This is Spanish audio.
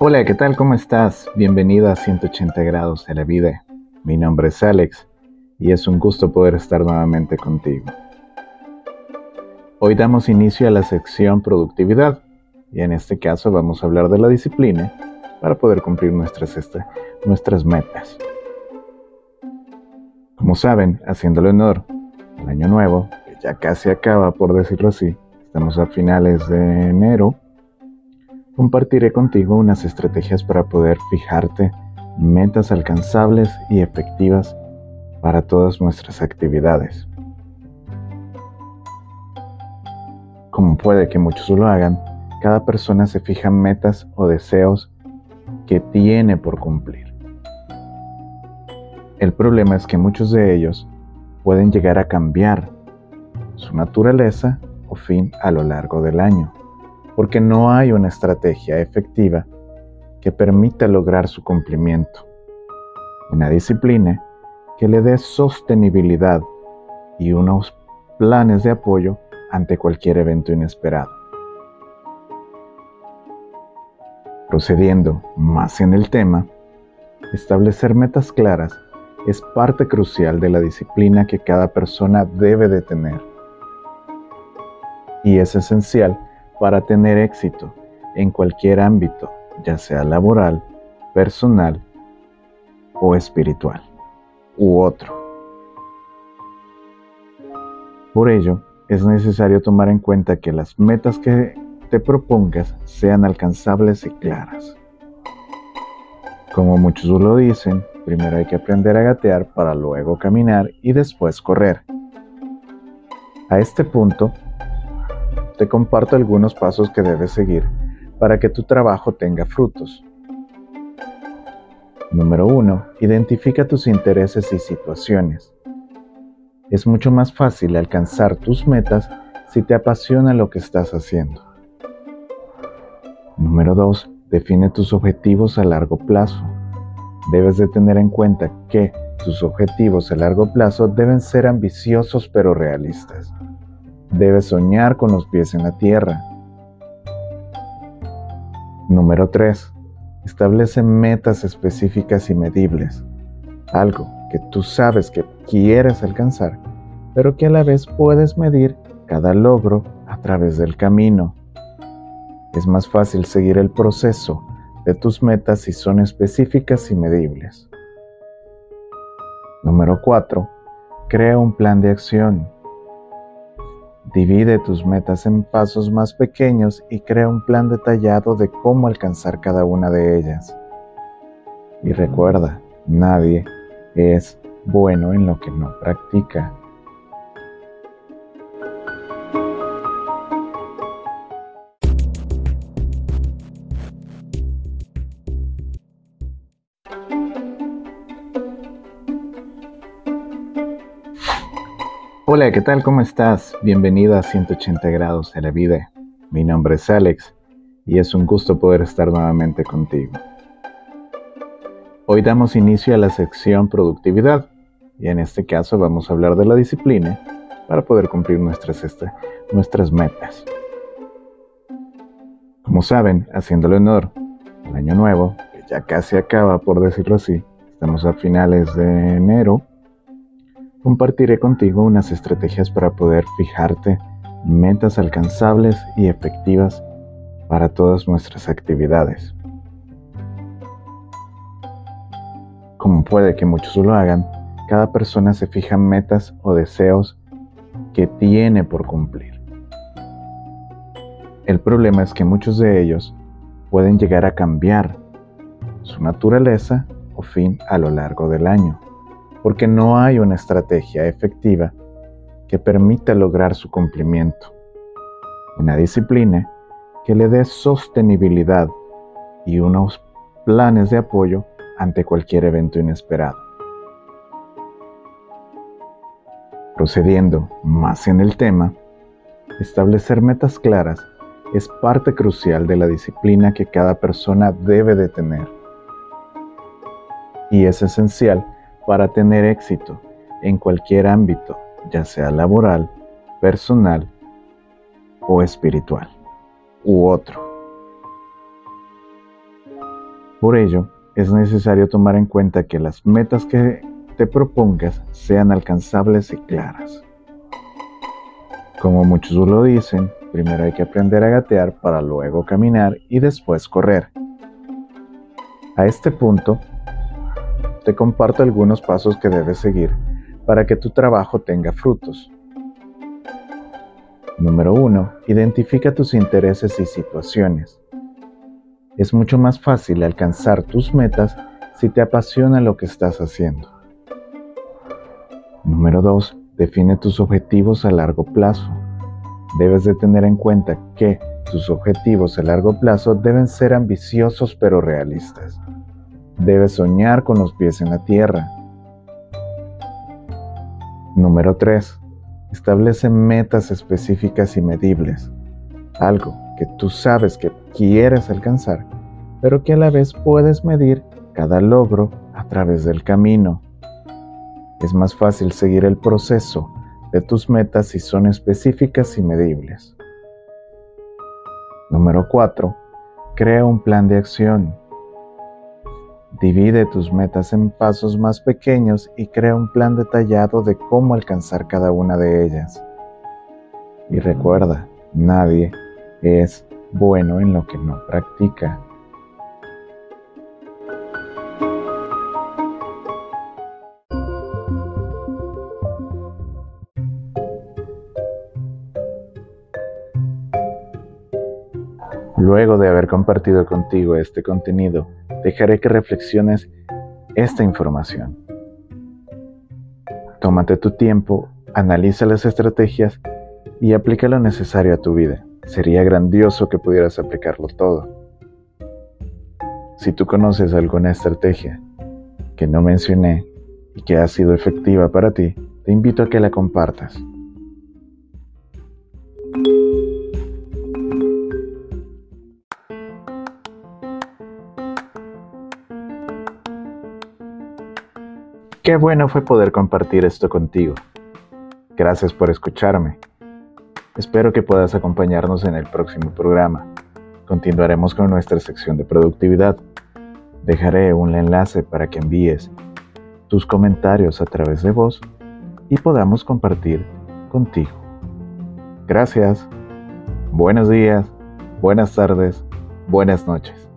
Hola, ¿qué tal? ¿Cómo estás? Bienvenido a 180 grados de la vida. Mi nombre es Alex y es un gusto poder estar nuevamente contigo. Hoy damos inicio a la sección productividad y en este caso vamos a hablar de la disciplina para poder cumplir nuestras, este, nuestras metas. Como saben, haciéndole honor al año nuevo, que ya casi acaba por decirlo así, estamos a finales de enero, compartiré contigo unas estrategias para poder fijarte metas alcanzables y efectivas para todas nuestras actividades. Como puede que muchos lo hagan, cada persona se fija metas o deseos que tiene por cumplir. El problema es que muchos de ellos pueden llegar a cambiar su naturaleza o fin a lo largo del año, porque no hay una estrategia efectiva que permita lograr su cumplimiento, una disciplina que le dé sostenibilidad y unos planes de apoyo ante cualquier evento inesperado. Procediendo más en el tema, establecer metas claras es parte crucial de la disciplina que cada persona debe de tener. Y es esencial para tener éxito en cualquier ámbito, ya sea laboral, personal o espiritual, u otro. Por ello, es necesario tomar en cuenta que las metas que te propongas sean alcanzables y claras. Como muchos lo dicen, primero hay que aprender a gatear para luego caminar y después correr. A este punto, te comparto algunos pasos que debes seguir para que tu trabajo tenga frutos. Número 1. Identifica tus intereses y situaciones. Es mucho más fácil alcanzar tus metas si te apasiona lo que estás haciendo. Número 2. Define tus objetivos a largo plazo. Debes de tener en cuenta que tus objetivos a largo plazo deben ser ambiciosos pero realistas. Debes soñar con los pies en la tierra. Número 3. Establece metas específicas y medibles. Algo que tú sabes que quieres alcanzar, pero que a la vez puedes medir cada logro a través del camino es más fácil seguir el proceso de tus metas si son específicas y medibles. Número 4. Crea un plan de acción. Divide tus metas en pasos más pequeños y crea un plan detallado de cómo alcanzar cada una de ellas. Y recuerda, nadie es bueno en lo que no practica. Hola, ¿qué tal? ¿Cómo estás? Bienvenido a 180 grados de la vida. Mi nombre es Alex y es un gusto poder estar nuevamente contigo. Hoy damos inicio a la sección productividad y en este caso vamos a hablar de la disciplina para poder cumplir nuestras, este, nuestras metas. Como saben, haciéndole honor al año nuevo, que ya casi acaba por decirlo así, estamos a finales de enero, compartiré contigo unas estrategias para poder fijarte metas alcanzables y efectivas para todas nuestras actividades. Como puede que muchos lo hagan, cada persona se fija metas o deseos que tiene por cumplir. El problema es que muchos de ellos pueden llegar a cambiar su naturaleza o fin a lo largo del año porque no hay una estrategia efectiva que permita lograr su cumplimiento. Una disciplina que le dé sostenibilidad y unos planes de apoyo ante cualquier evento inesperado. Procediendo más en el tema, establecer metas claras es parte crucial de la disciplina que cada persona debe de tener. Y es esencial para tener éxito en cualquier ámbito, ya sea laboral, personal o espiritual, u otro. Por ello, es necesario tomar en cuenta que las metas que te propongas sean alcanzables y claras. Como muchos lo dicen, primero hay que aprender a gatear para luego caminar y después correr. A este punto, te comparto algunos pasos que debes seguir para que tu trabajo tenga frutos. Número 1. Identifica tus intereses y situaciones. Es mucho más fácil alcanzar tus metas si te apasiona lo que estás haciendo. Número 2. Define tus objetivos a largo plazo. Debes de tener en cuenta que tus objetivos a largo plazo deben ser ambiciosos pero realistas. Debes soñar con los pies en la tierra. Número 3. Establece metas específicas y medibles. Algo que tú sabes que quieres alcanzar, pero que a la vez puedes medir cada logro a través del camino. Es más fácil seguir el proceso de tus metas si son específicas y medibles. Número 4. Crea un plan de acción. Divide tus metas en pasos más pequeños y crea un plan detallado de cómo alcanzar cada una de ellas. Y recuerda, nadie es bueno en lo que no practica. Luego de haber compartido contigo este contenido, dejaré que reflexiones esta información. Tómate tu tiempo, analiza las estrategias y aplica lo necesario a tu vida. Sería grandioso que pudieras aplicarlo todo. Si tú conoces alguna estrategia que no mencioné y que ha sido efectiva para ti, te invito a que la compartas. Qué bueno fue poder compartir esto contigo. Gracias por escucharme. Espero que puedas acompañarnos en el próximo programa. Continuaremos con nuestra sección de productividad. Dejaré un enlace para que envíes tus comentarios a través de voz y podamos compartir contigo. Gracias. Buenos días, buenas tardes, buenas noches.